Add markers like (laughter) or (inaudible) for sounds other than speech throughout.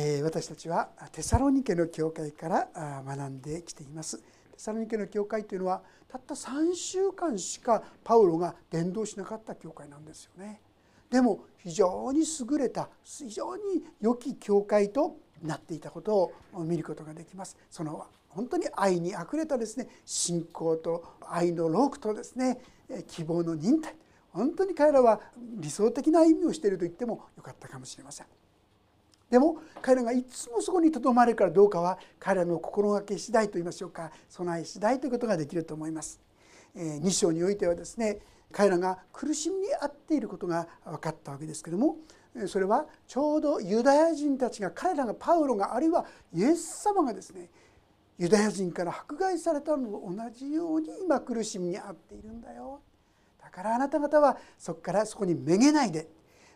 え私たちはテサロニケの教会から学んできています。テサロニケの教会というのはたった3週間しかパウロが伝道しなかった教会なんですよね。でも非常に優れた非常に良き教会となっていたことを見ることができます。その本当に愛にあふれたですね信仰と愛のロークとですね希望の忍耐。本当に彼らは理想的な意味をしていると言ってもよかったかもしれません。でも彼らがいつもそこにとどまるからどうかは彼らの心がけ次第といいましょうか備え次第ということができると思います。2章においてはですね彼らが苦しみに遭っていることが分かったわけですけどもそれはちょうどユダヤ人たちが彼らがパウロがあるいはイエス様がですねユダヤ人から迫害されたのと同じように今苦しみに遭っているんだよだからあなた方はそこからそこにめげないで、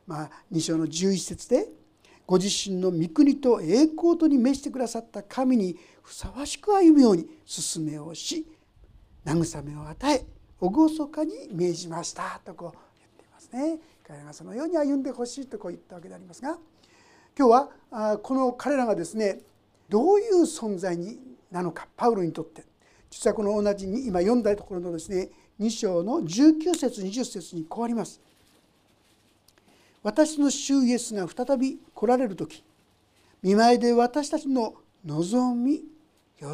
まあ、2章の11節でご自身の御国と栄光とに召してくださった神にふさわしく歩むように勧めをし慰めを与え厳かに命じましたとこう言っていますね彼らがそのように歩んでほしいとこう言ったわけでありますが今日はこの彼らがですねどういう存在になのかパウロにとって実はこの同じに今読んだところのですね2章の19節20節にこうあります。私の主イエスが再び来られる時見舞いで私たちの望み喜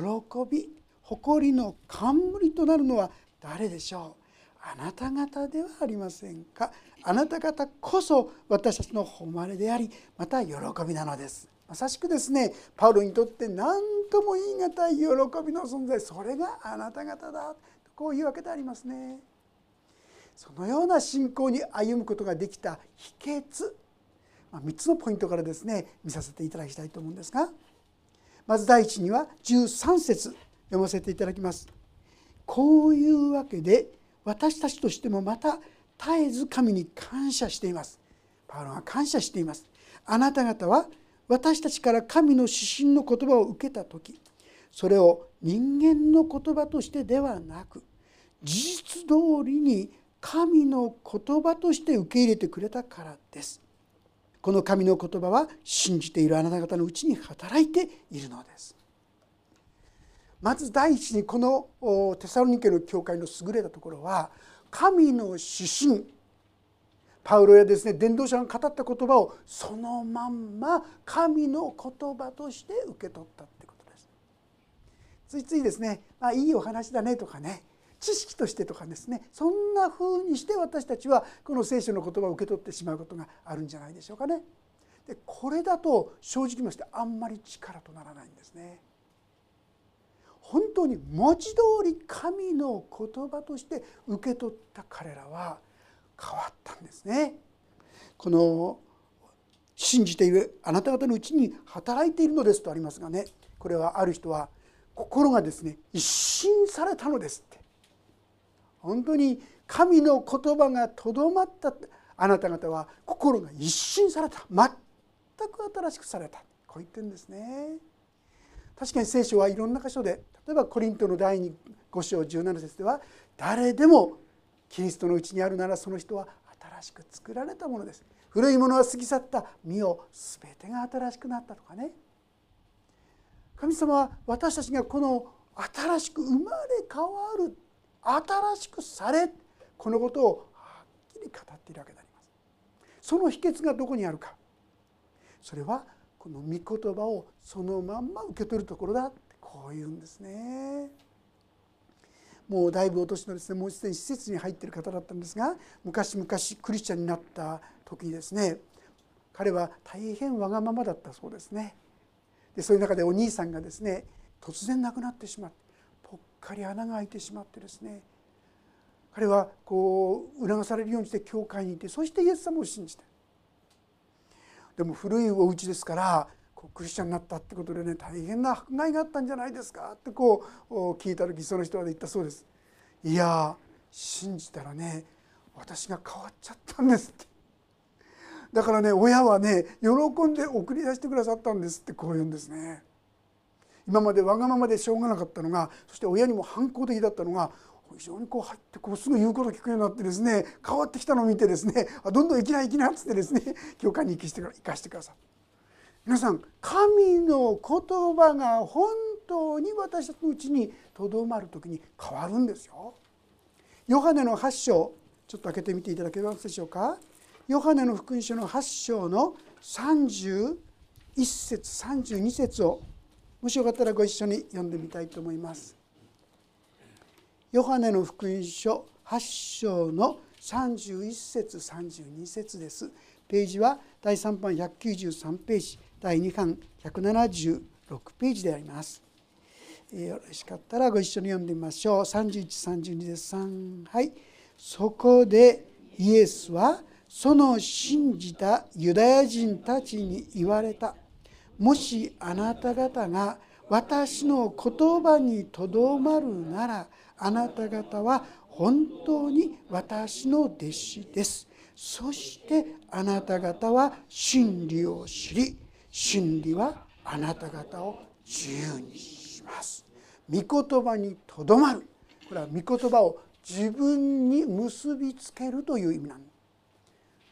び誇りの冠となるのは誰でしょう？あなた方ではありませんか？あなた方こそ私たちの誉れでありまた喜びなのです。まさしくですねパウロにとって何とも言い難い喜びの存在。それがあなた方だ。こういうわけでありますね。そのような信仰に歩むことができた秘訣、まあ、3つのポイントからですね見させていただきたいと思うんですがまず第一には13節読ませていただきます。こういうわけで私たちとしてもまた絶えず神に感謝しています。パウロが感謝しています。あなた方は私たちから神の指針の言葉を受けた時それを人間の言葉としてではなく事実通りに神の言葉として受け入れてくれたからです。この神の言葉は信じているあなた方のうちに働いているのです。まず第一にこのテサロニケの教会の優れたところは神の指針。パウロやですね伝道者が語った言葉をそのまんま神の言葉として受け取ったってことです。ついついですね、まあ、いいお話だねとかね知識としてとかですねそんな風にして私たちはこの聖書の言葉を受け取ってしまうことがあるんじゃないでしょうかね。でこれだと正直ましてあんまり力とならないんですね。本当に文字通り神の言葉として受け取った彼らは変わったんですね。この信じているあなた方のうちに働いているのですとありますがねこれはある人は心がですね一新されたのです本当に神の言葉がとどまったあなた方は心が一新された。全く新しくされた。こう言ってるんですね。確かに聖書はいろんな箇所で例えばコリントの第5章17節では誰でもキリストのうちにあるならその人は新しく作られたものです。古いものは過ぎ去った身を全てが新しくなったとかね。神様は私たちがこの新しく生まれ変わる新しくされこのことをはっきり語っているわけであります。その秘訣がどこにあるか。それはこの御言葉をそのまんま受け取るところだってこう言うんですね。もうだいぶお年のですねもうすでに施設に入っている方だったんですが昔々クリスチャンになった時にですね彼は大変わがままだったそうですね。でそういう中でお兄さんがですね突然亡くなってしまってかり穴が開いてしまってですね彼はこう促されるようにして教会にいてそしてイエス様を信じてでも古いお家ですからこうクリスチャンになったってことでね大変な迫害があったんじゃないですかってこう聞いた時その人は言ったそうです。いや信じたらね私が変わっちゃったんですってだからね親はね喜んで送り出してくださったんですってこう言うんですね。今までわがままでしょうがなかったのがそして親にも反抗的だったのが非常にこう入ってこうすぐ言うこと聞くようになってですね変わってきたのを見てですねあどんどん生きない生きなっつってですね (laughs) 教会に行きして生かしてください。皆さん神の言葉が本当に私たちのうちにとどまる時に変わるんですよ。ヨハネの8章ちょっと開けてみていただけますでしょうか。ヨハネの福音書の8章の31節32節をもしよかったらご一緒に読んでみたいと思います。ヨハネの福音書8章の31節32節です。ページは第3版193ページ第2巻176ページであります。よろしかったらご一緒に読んでみましょう。3132です3はいそこでイエスはその信じたユダヤ人たちに言われた。もしあなた方が私の言葉にとどまるならあなた方は本当に私の弟子です。そしてあなた方は真理を知り真理はあなた方を自由にします。御言葉にとどまるこれは御言葉を自分に結びつけるという意味なん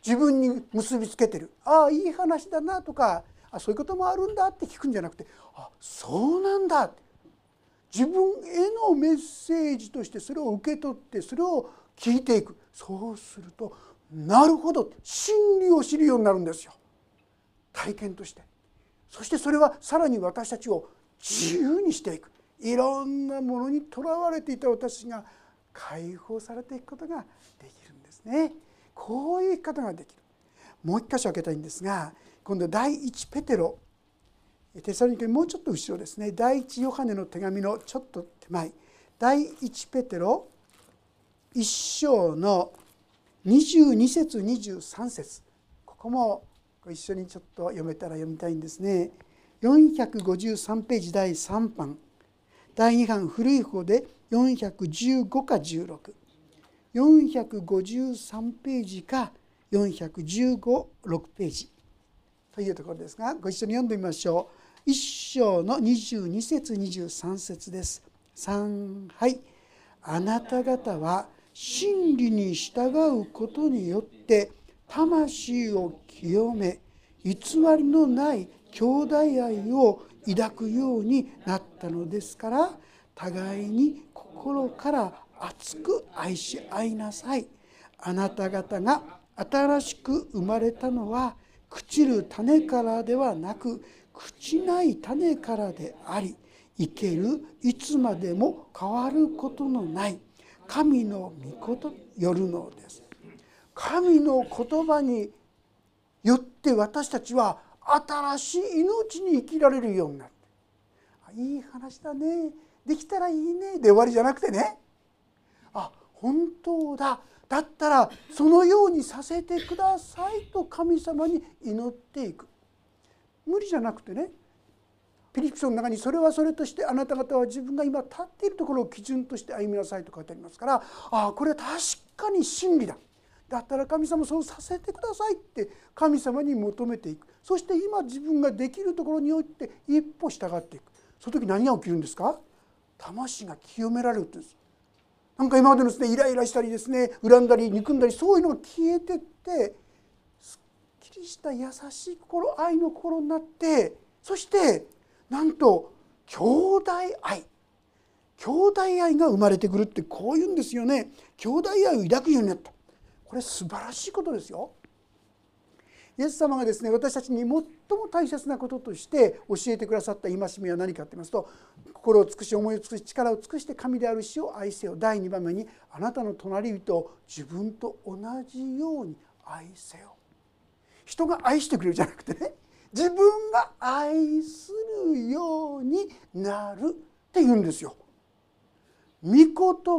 自分に結びつけてるああいい話だなとかあそういうこともあるんだって聞くんじゃなくてあそうなんだ。って自分へのメッセージとしてそれを受け取ってそれを聞いていく。そうするとなるほど。真理を知るようになるんですよ。体験として。そしてそれはさらに私たちを自由にしていく。いろんなものにとらわれていた私が解放されていくことができるんですね。こういう生き方ができる。もう一箇所開けたいんですが今度第一ペテロテサロニケもうちょっと後ろですね。第一ヨハネの手紙のちょっと手前。第一ペテロ一章の22節23節。ここもご一緒にちょっと読めたら読みたいんですね。453ページ第3版。第2版古い方で415か16453ページか1 4156ページ。というところですがご一緒に読んでみましょう。1章の22節23節です。3はい。あなた方は真理に従うことによって魂を清め偽りのない兄弟愛を抱くようになったのですから互いに心から熱く愛し合いなさい。あなた方が新しく生まれたのは朽ちる種からではなく朽ちない種からであり生けるいつまでも変わることのない神の御事よるのです。神の言葉によって私たちは新しい命に生きられるようになっていい話だね。できたらいいね。で終わりじゃなくてね。あ本当だ。だったらそのようにさせてくださいと神様に祈っていく。無理じゃなくてね。ピリピ書の中にそれはそれとしてあなた方は自分が今立っているところを基準として歩みなさいと書いてありますから。ああこれは確かに真理だ。だったら神様そうさせてくださいって神様に求めていく。そして今自分ができるところにおいて一歩従っていく。その時何が起きるんですか？魂が清められるってです。なんか今までのですねイライラしたりですね恨んだり憎んだりそういうのが消えてってすっきりした優しい心愛の心になってそしてなんと兄弟愛。兄弟愛が生まれてくるってこういうんですよね。兄弟愛を抱くようになった。これ素晴らしいことですよ。イエス様がですね私たちに最も大切なこととして教えてくださった戒めは何かと言いますと心を尽くし思いを尽くし力を尽くして神である死を愛せよ。第2番目にあなたの隣人を自分と同じように愛せよ。人が愛してくれるじゃなくてね自分が愛するようになるって言うんですよ。御言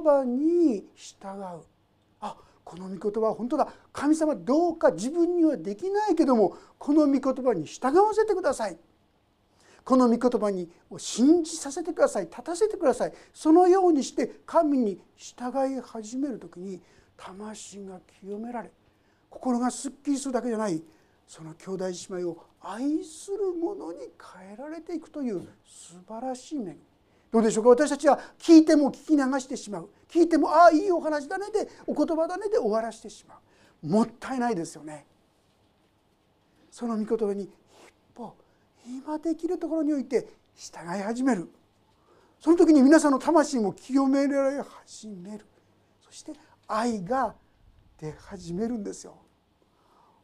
葉に従う。この御言葉は本当だ。神様どうか自分にはできないけどもこの御言葉に従わせてください。この御言葉にを信じさせてください。立たせてください。そのようにして神に従い始める時に魂が清められ心がすっきりするだけじゃないその兄弟姉妹を愛するものに変えられていくという素晴らしい面どうでしょうか？私たちは聞いても聞き流してしまう。聞いてもああいいお話だねでお言葉だねで終わらしてしまう。もったいないですよね。その御言葉に一歩今できるところにおいて従い始める。その時に皆さんの魂も清められ始める。そして愛が出始めるんですよ。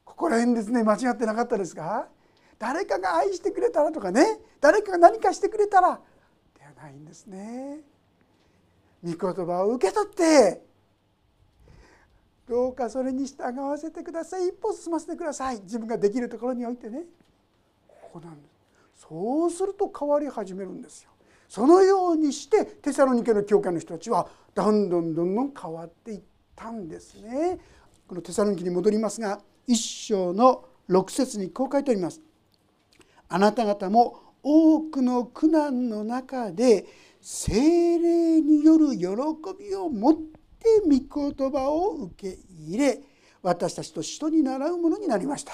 ここら辺ですね間違ってなかったですか？誰かが愛してくれたらとかね。誰かが何かしてくれたらないんですね。御言葉を受け取ってどうかそれに従わせてください。一歩進ませてください。自分ができるところにおいてね。ここなんです。そうすると変わり始めるんですよ。そのようにしてテサロニケの教会の人たちはどんどんどんどん変わっていったんですね。このテサロニケに戻りますが一章の6節にこう書いております。あなた方も多くの苦難の中で精霊による喜びを持って御言葉を受け入れ私たちと人に習うものになりました。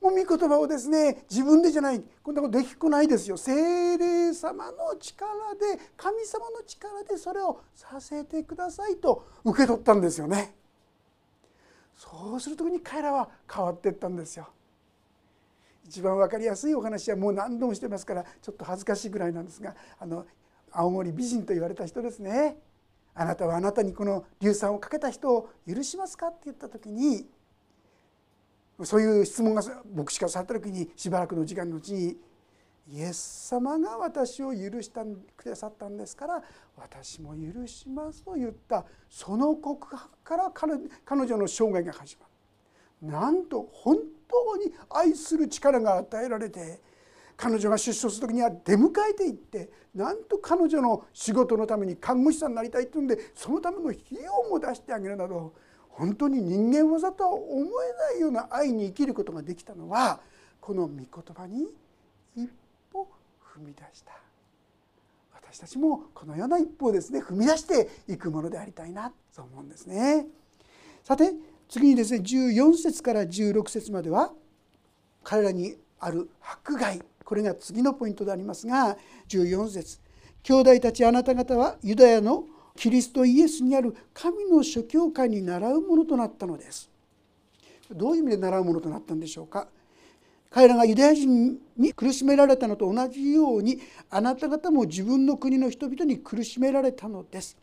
もう御言葉をですね自分でじゃないこんなことできっこないですよ。精霊様の力で神様の力でそれをさせてくださいと受け取ったんですよね。そうする時に彼らは変わっていったんですよ。一番分かりやすいお話はもう何度もしてますからちょっと恥ずかしいぐらいなんですがあの青森美人と言われた人ですねあなたはあなたにこの硫酸をかけた人を許しますかって言った時にそういう質問が牧師がされた時にしばらくの時間のうちにイエス様が私を許してくださったんですから私も許しますと言ったその告白から彼女の生涯が始まる。なんと本当に愛する力が与えられて彼女が出所する時には出迎えていってなんと彼女の仕事のために看護師さんになりたいっていうんでそのための費用も出してあげるなど本当に人間技とは思えないような愛に生きることができたのはこの御言葉に一歩踏み出した私たちもこのような一歩をですね踏み出していくものでありたいなと思うんですね。さて次にですね14節から16節までは彼らにある迫害。これが次のポイントでありますが14節。兄弟たちあなた方はユダヤのキリストイエスにある神の諸教会に習うものとなったのです。どういう意味で習うものとなったんでしょうか。彼らがユダヤ人に苦しめられたのと同じようにあなた方も自分の国の人々に苦しめられたのです。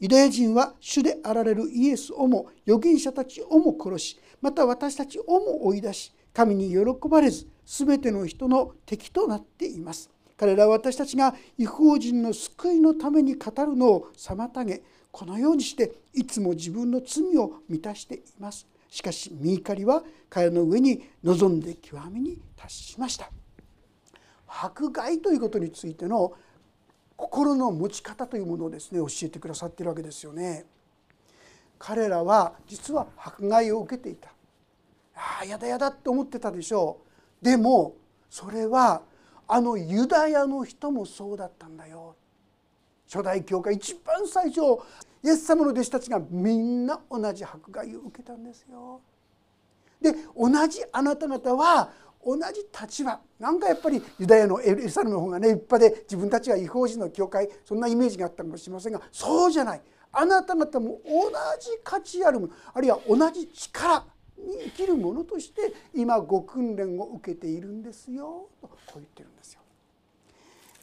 ユダヤ人は主であられるイエスをも預言者たちをも殺しまた私たちをも追い出し神に喜ばれず全ての人の敵となっています。彼らは私たちが違法人の救いのために語るのを妨げこのようにしていつも自分の罪を満たしています。しかし見怒りは彼の上に望んで極みに達しました。迫害ということについての心の持ち方というものをですね教えてくださっているわけですよね。彼らは実は迫害を受けていた。ああやだやだって思ってたでしょう。でもそれはあのユダヤの人もそうだったんだよ。初代教会一番最初イエス様の弟子たちがみんな同じ迫害を受けたんですよ。で同じあなた方は同じ立場なんかやっぱりユダヤのエルサレムの方がね立派で自分たちが違法人の教会そんなイメージがあったかもしれませんがそうじゃないあなた方も同じ価値あるものあるいは同じ力に生きるものとして今ご訓練を受けているんですよとこう言ってるんですよ。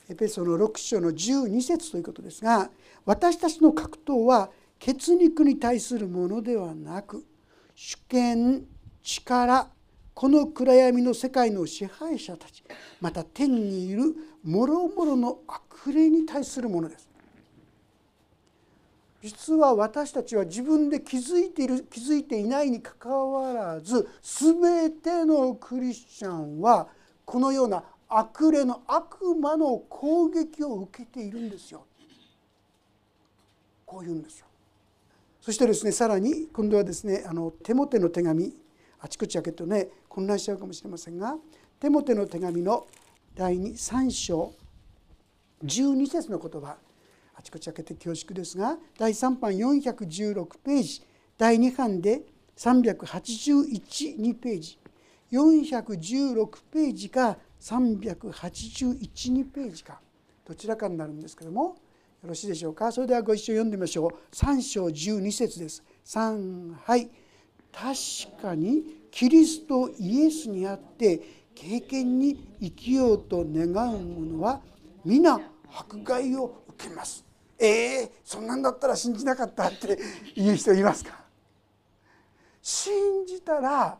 エペソの6章の12節ということですが私たちの格闘は血肉に対するものではなく主権力この暗闇の世界の支配者たちまた天にいるもろもろの悪霊に対するものです。実は私たちは自分で気づいている気づいていないにかかわらず全てのクリスチャンはこのような悪霊の悪魔の攻撃を受けているんですよ。こう言うんですよ。そしてですねさらに今度はですねあの手モテの手紙あちこち開けるとね混乱しちゃうかもしれませんが手モテの手紙の第3章12節の言葉あちこち開けて恐縮ですが第3版416ページ第2版で3812ページ416ページか3812ページかどちらかになるんですけどもよろしいでしょうか？それではご一緒読んでみましょう。3章12節です。3はい。確かにキリストイエスにあって経験に生きようと願う者は皆迫害を受けます。えー、そんなんだったら信じなかったって言う人いますか？信じたら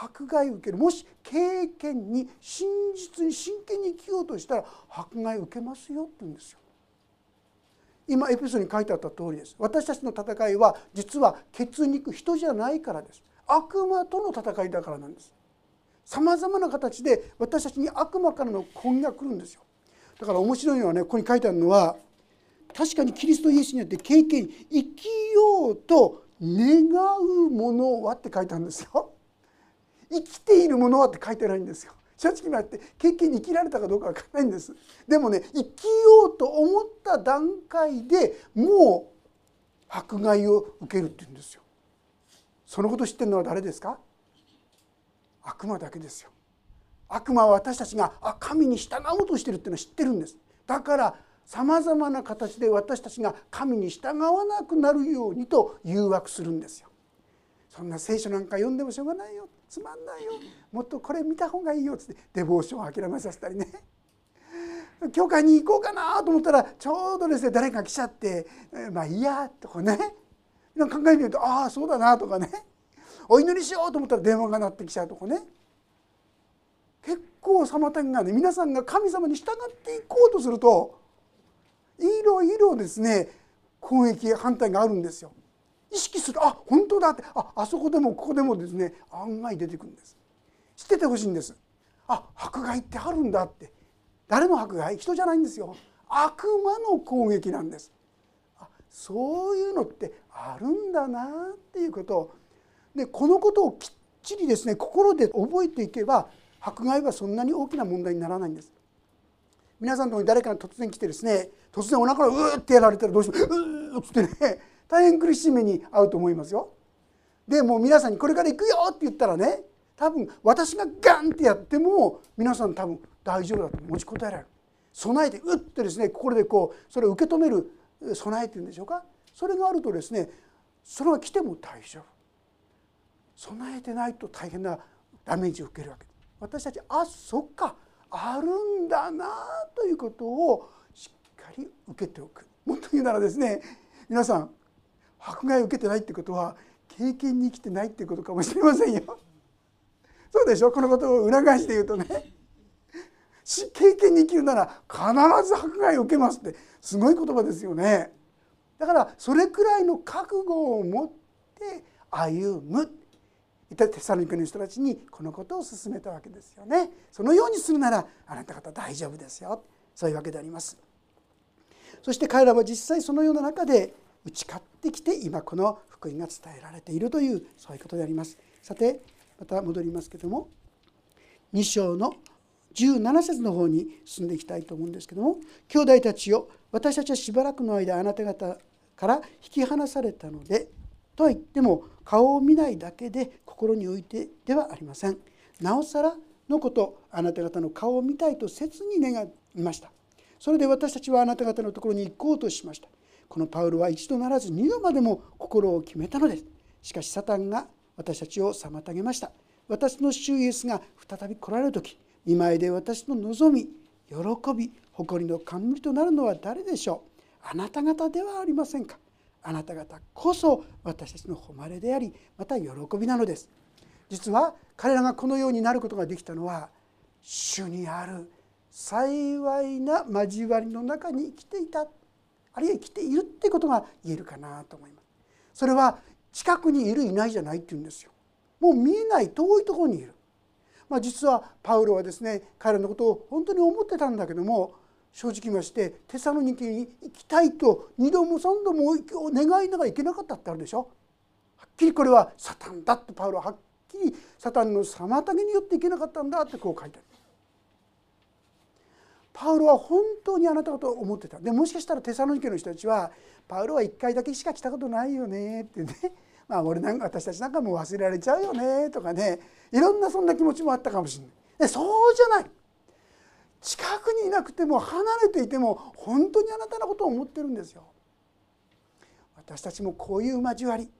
迫害を受ける。もし経験に真実に真剣に生きようとしたら迫害を受けますよって言うんですよ。今エピソードに書いてあった通りです。私たちの戦いは実は血肉人じゃないからです。悪魔との戦いだからなんです。さまざまな形で私たちに悪魔からの攻撃が来るんですよ。だから面白いのはねここに書いてあるのは確かにキリストイエスによって経験生きようと願うものはって書いてあるんですよ。生きているものはって書いてないんですよ。正直言って経験に生きられたかどうかわからないんです。でもね生きようと思った段階でもう迫害を受けるって言うんですよ。そのこと知ってるのは誰ですか？悪魔だけですよ。悪魔は私たちがあ神に従おうとしてるっていうのは知ってるんです。だからさまざまな形で私たちが神に従わなくなるようにと誘惑するんですよ。そんな聖書なんか読んでもしょうがないよ。つまんないよ。もっとこれ見た方がいいよ。っつってデボーションを諦めさせたりね。教会に行こうかなと思ったらちょうどですね誰か来ちゃって「まあいいや」とかね。考えてみると「ああそうだな」とかね。お祈りしようと思ったら電話が鳴ってきちゃうとかね。結構妨げがね皆さんが神様に従っていこうとするといろいろですね攻撃反対があるんですよ。意識する。あ本当だ。ってああそこでもここでもですね案外出てくるんです。知っててほしいんです。あ迫害ってあるんだって。誰の迫害人じゃないんですよ。悪魔の攻撃なんです。あそういうのってあるんだなっていうことを。でこのことをきっちりですね心で覚えていけば迫害はそんなに大きな問題にならないんです。皆さんのとこに誰かが突然来てですね突然お腹をうーってやられたらどうしよううーっつってね。大変苦しい目に遭うと思いますよ。でもう皆さんにこれから行くよって言ったらね多分私がガンってやっても皆さん多分大丈夫だと持ちこたえられる。備えてうってですね心でこうそれを受け止める備えっていうんでしょうか。それがあるとですねそれが来ても大丈夫。備えてないと大変なダメージを受けるわけ。私たちあそっか。あるんだなということをしっかり受けておく。もっと言うならですね皆さん迫害を受けてないってことは経験に生きてないってことかもしれませんよ。そうでしょ？このことを裏返して言うとね経験に生きるなら必ず迫害を受けますってすごい言葉ですよね。だからそれくらいの覚悟を持って歩むテサロニケの人たちにこのことを勧めたわけですよね。そのようにするならあなた方大丈夫ですよそういうわけであります。そして彼らは実際そのような中で打ち勝ってきて今この福音が伝えられているというそういうことであります。さてまた戻りますけども2章の17節の方に進んでいきたいと思うんですけども「兄弟たちよ私たちはしばらくの間あなた方から引き離されたので」とは言っても顔を見ないだけで心においてではありません。なおさらのことあなた方の顔を見たいと切に願いました。それで私たちはあなた方のところに行こうとしました。このパウロは一度ならず二度までも心を決めたのです。しかしサタンが私たちを妨げました。私の主イエスが再び来られる時見舞いで私の望み喜び誇りの冠となるのは誰でしょう？あなた方ではありませんか？あなた方こそ私たちの誉れでありまた喜びなのです。実は彼らがこのようになることができたのは主にある幸いな交わりの中に生きていた。あるいは生きているってことが言えるかなと思います。それは近くにいるいないじゃないって言うんですよ。もう見えない遠いところにいる。まあ、実はパウロはですね彼らのことを本当に思ってたんだけども正直言いましてテサロニケに行きたいと2度も3度も願いながら行けなかったってあるでしょ。はっきりこれはサタンだってパウロははっきりサタンの妨げによって行けなかったんだってこう書いてある。パウロは本当にあなたと思ってた。でもしかしたらテサロニケの人たちはパウロは1回だけしか来たことないよねってね。(laughs) まあ俺なんか私たちなんかもう忘れられちゃうよねとかね。いろんなそんな気持ちもあったかもしれない。でそうじゃない。近くにいなくても離れていても本当にあなたのことを思ってるんですよ。私たちもこういう交わり。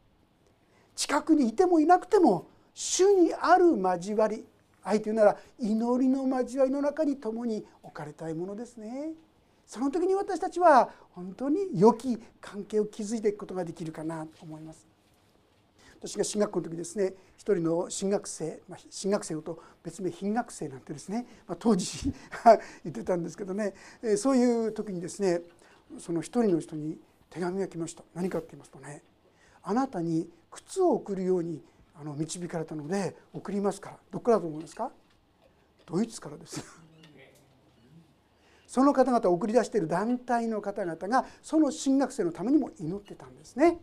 近くにいてもいなくても主にある交わり。愛というなら祈りの交わりの中に共に置かれたいものですね。その時に私たちは本当に良き関係を築いていくことができるかなと思います。私が進学校の時ですね一人の進学生、まあ、進学生と別名品学生なんてですね、まあ、当時言ってたんですけどねそういう時にですねその一人の人に手紙が来ました。何かって言いますとねあなたに靴を送るようにあの導かれたので送りますから。どこからだと思いますか？ドイツからです。(laughs) その方々を送り出している団体の方々がその進学生のためにも祈ってたんですね。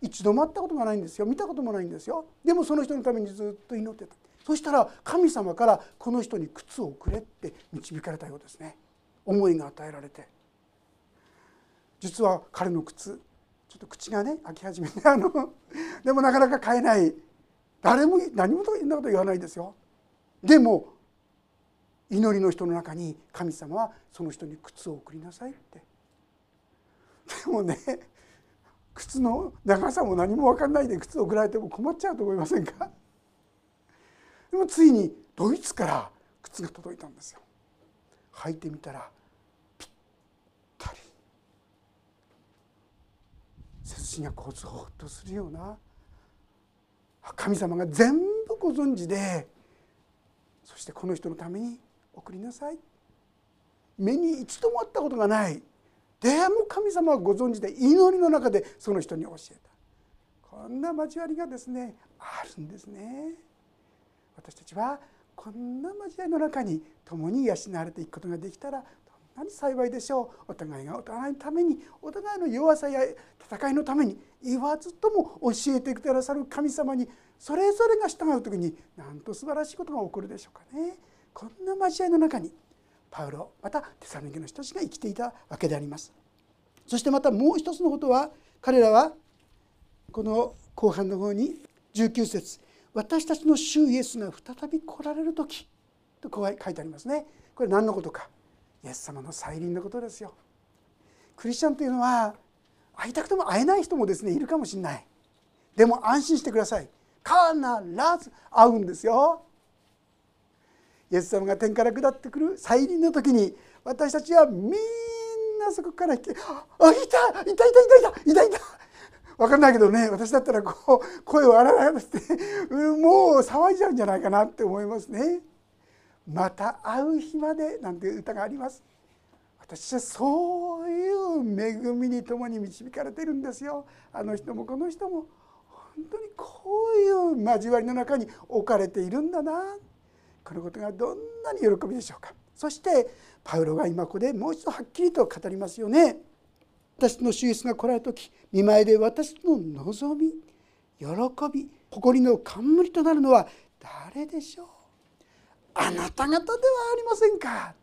一度も会ったことがないんですよ。見たこともないんですよ。でもその人のためにずっと祈ってた。そしたら神様からこの人に靴をくれって導かれたようですね。思いが与えられて。実は彼の靴ちょっと口がね開き始めてあのでもなかなか買えない誰も何もそんなこと言わないですよ。でも祈りの人の中に神様はその人に靴を送りなさいって。でもね靴の長さも何も分かんないで靴を送られても困っちゃうと思いませんか？でもついにドイツから靴が届いたんですよ。履いてみたらぴったり。背筋がこうゾーッとするような神様が全部ご存知でそしてこの人のために送りなさい。目に一度も会ったことがない。でも神様はご存知で祈りの中でその人に教えた。こんな交わりがですねあるんですね。私たちはこんな交わりの中に共に養われていくことができたらどんなに幸いでしょう？お互いがお互いのためにお互いの弱さや戦いのために言わずとも教えてくださる神様にそれぞれが従う時になんと素晴らしいことが起こるでしょうかね。こんな交わりの中にパウロまたテサロニケの人たちが生きていたわけであります。そしてまたもう一つのことは彼らはこの後半の方に19節私たちの主イエスが再び来られる時とこう書いてありますね。これ何のことか。イエス様の再臨のことですよ。クリスチャンというのは会いたくても会えない人もですねいるかもしれない。でも安心してください。必ず会うんですよ。イエス様が天から下ってくる再臨の時に私たちはみんなそこから来て「あいた！いたいたいたいた！いたいた」分かんないけどね私だったらこう声を荒らしてもう騒いじゃうんじゃないかなって思いますね。また会う日までなんていう歌があります。私はそういう恵みに共に導かれてるんですよ。あの人もこの人も。本当にこういう交わりの中に置かれているんだな。このことがどんなに喜びでしょうか。そしてパウロが今ここでもう一度はっきりと語りますよね。私の主イエスが来られた時見舞いで私の望み喜び誇りの冠となるのは誰でしょう？あなた方ではありませんか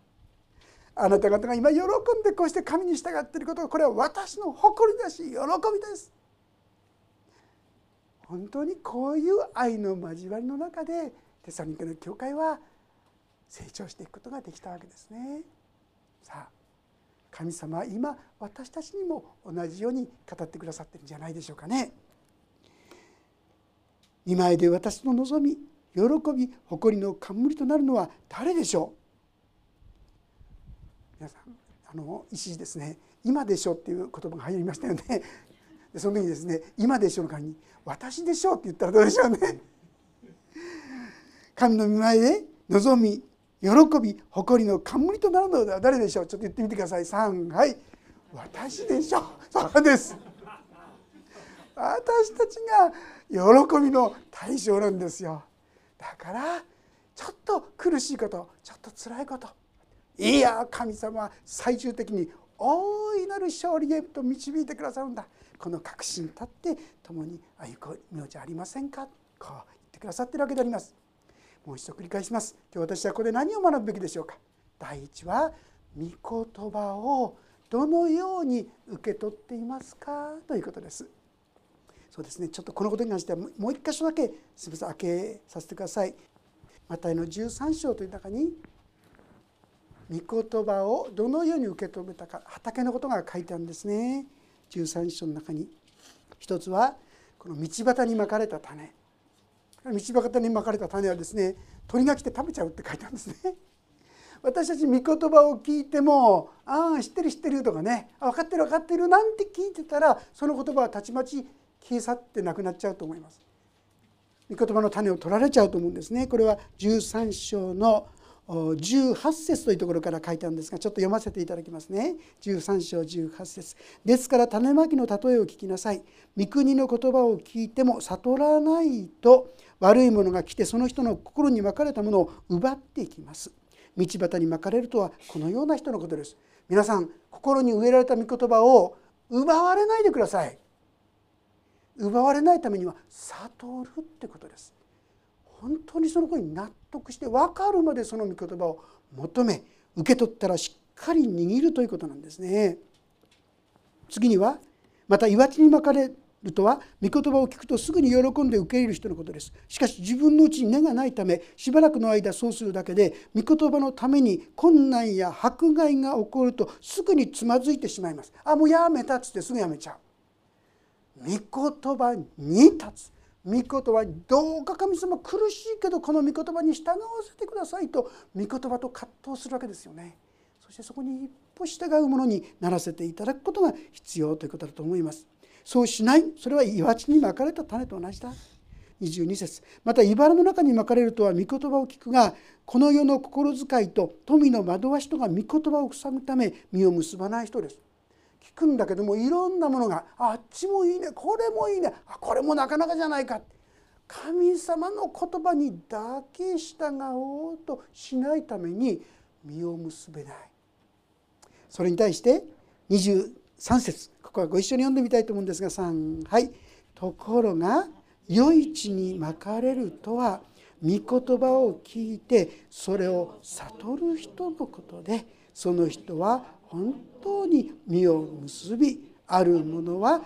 あなた方が今喜んでこうして神に従っていることこれは私の誇りだし喜びです本当にこういう愛の交わりの中でテサロニケの教会は成長していくことができたわけですね。さあ神様は今私たちにも同じように語ってくださってるんじゃないでしょうかね。見舞いで私の望み喜び誇りの冠となるのは誰でしょう？皆さんあの一時ですね「今でしょ」っていう言葉が入りましたよね。で (laughs) その時にですね「今でしょ」の代わりに「私でしょ」って言ったらどうでしょうね。(laughs) 神の御前で望み喜び誇りの冠となるのは誰でしょう？ちょっと言ってみてください。3はい。私でしょう。そうです。私たちが喜びの対象なんですよ。だからちょっと苦しいことちょっと辛いこと。いや神様は最終的に大いなる勝利へと導いてくださるんだ。この確信に立って共に歩く名字ありませんか？こう言ってくださってるわけであります。もう一度繰り返します。今日私はここで何を学ぶべきでしょうか？第一は御言葉をどのように受け取っていますか？ということです。そうですね。ちょっとこのことに関してはもう一箇所だけすみません開けさせてください。マタイの13章という中に御言葉をどのように受け止めたか畑のことが書いてあるんですね。13章の中に。一つはこの道端にまかれた種。道端にまかれた種はですね鳥が来て食べちゃうって書いてあるんですね。私たち御言葉を聞いても「ああ知ってる知ってる」とかね「分かってる分かってる」なんて聞いてたらその言葉はたちまち消え去ってなくなっちゃうと思います。御言葉の種を取られちゃうと思うんですね。これは13章の18節というところから書いてあるんですがちょっと読ませていただきますね。13章18節。ですから種まきの例えを聞きなさい。御国の言葉を聞いても悟らないと悪いものが来てその人の心にまかれたものを奪っていきます。道端にまかれるとはこのような人のことです。皆さん心に植えられた御言葉を奪われないでください。奪われないためには悟るってことです本当にその子に納得して分かるまでその御言葉を求め受け取ったらしっかり握るということなんですね。次にはまた岩地に巻かれるとは御言葉を聞くとすぐに喜んで受け入れる人のことです。しかし自分のうちに根がないためしばらくの間そうするだけで御言葉のために困難や迫害が起こるとすぐにつまずいてしまいます。あもうやめたっつってすぐやめちゃう。御言葉に立つ御言葉にどうか神様苦しいけどこの御言葉に従わせてくださいと御言葉と葛藤するわけですよね。そしてそこに一歩従うものにならせていただくことが必要ということだと思います。そうしないそれは岩地にまかれた種と同じだ。22節また茨の中にまかれるとは御言葉を聞くがこの世の心遣いと富の惑わしとが御言葉を塞ぐため実を結ばない人です。聞くんだけどもいろんなものがあっちもいいねこれもいいねあこれもなかなかじゃないか神様の言葉にだけ従おうとしないために実を結べない。それに対して23節ここはご一緒に読んでみたいと思うんですが3はい。ところが余市にまかれるとは御言葉を聞いてそれを悟る人のことでその人は本当に実を結びあるものは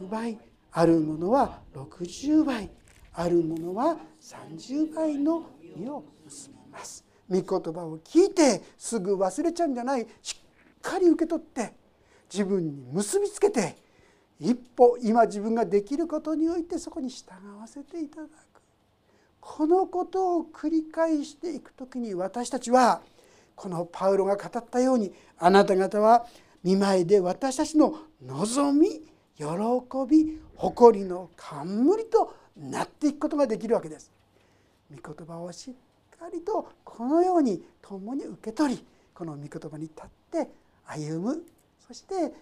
100倍あるものは60倍あるものは30倍の実を結びます。御言葉を聞いてすぐ忘れちゃうんじゃない。しっかり受け取って自分に結びつけて一歩今自分ができることにおいてそこに従わせていただく。このことを繰り返していく時に私たちはこのパウロが語ったようにあなた方は見舞いで私たちの望み喜び誇りの冠となっていくことができるわけです。御言葉をしっかりとこのように共に受け取りこの御言葉に立って歩むそして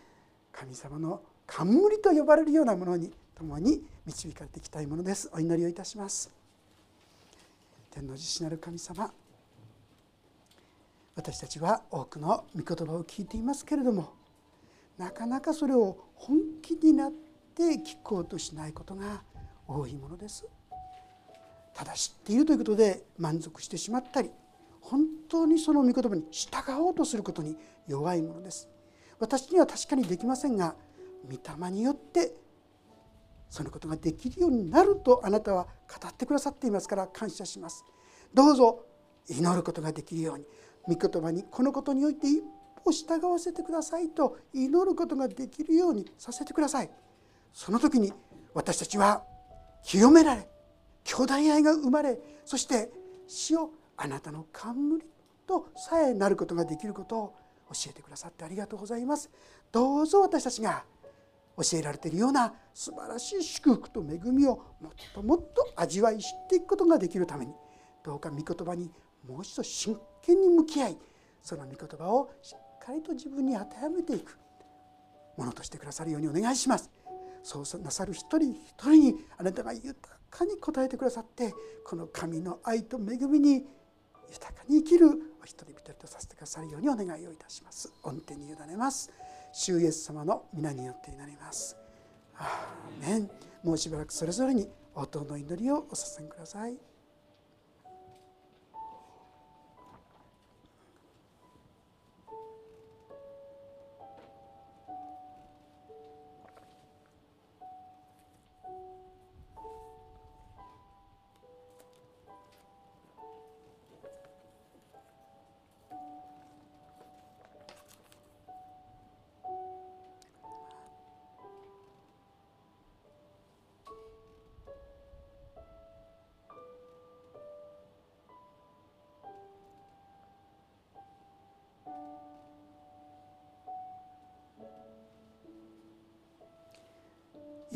神様の冠と呼ばれるようなものに共に導かれていきたいものです。お祈りをいたします。天の地しなる神様私たちは多くの御言葉を聞いていますけれどもなかなかそれを本気になって聞こうとしないことが多いものです。ただ知っているということで満足してしまったり本当にその御言葉に従おうとすることに弱いものです。私には確かにできませんが御霊によってそのことができるようになるとあなたは語ってくださっていますから感謝します。どうぞ祈ることができるように。御言葉にこのことにおいて一歩従わせてくださいと祈ることができるようにさせてください。その時に私たちは清められ兄弟愛が生まれそして死をあなたの冠とさえなることができることを教えてくださってありがとうございます。どうぞ私たちが教えられているような素晴らしい祝福と恵みをもっともっと味わい知っていくことができるためにどうか御言葉にもう一度真剣に向き合いその御言葉をしっかりと自分に当てはめていくものとしてくださるようにお願いします。そうなさる一人一人にあなたが豊かに応えてくださってこの神の愛と恵みに豊かに生きるお一人一人とさせてくださるようにお願いをいたします。御手に委ねます。主イエス様の皆によってになります。アーメン。もうしばらくそれぞれに応答の祈りをお捧げください。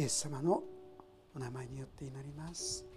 イエス様のお名前によって祈ります。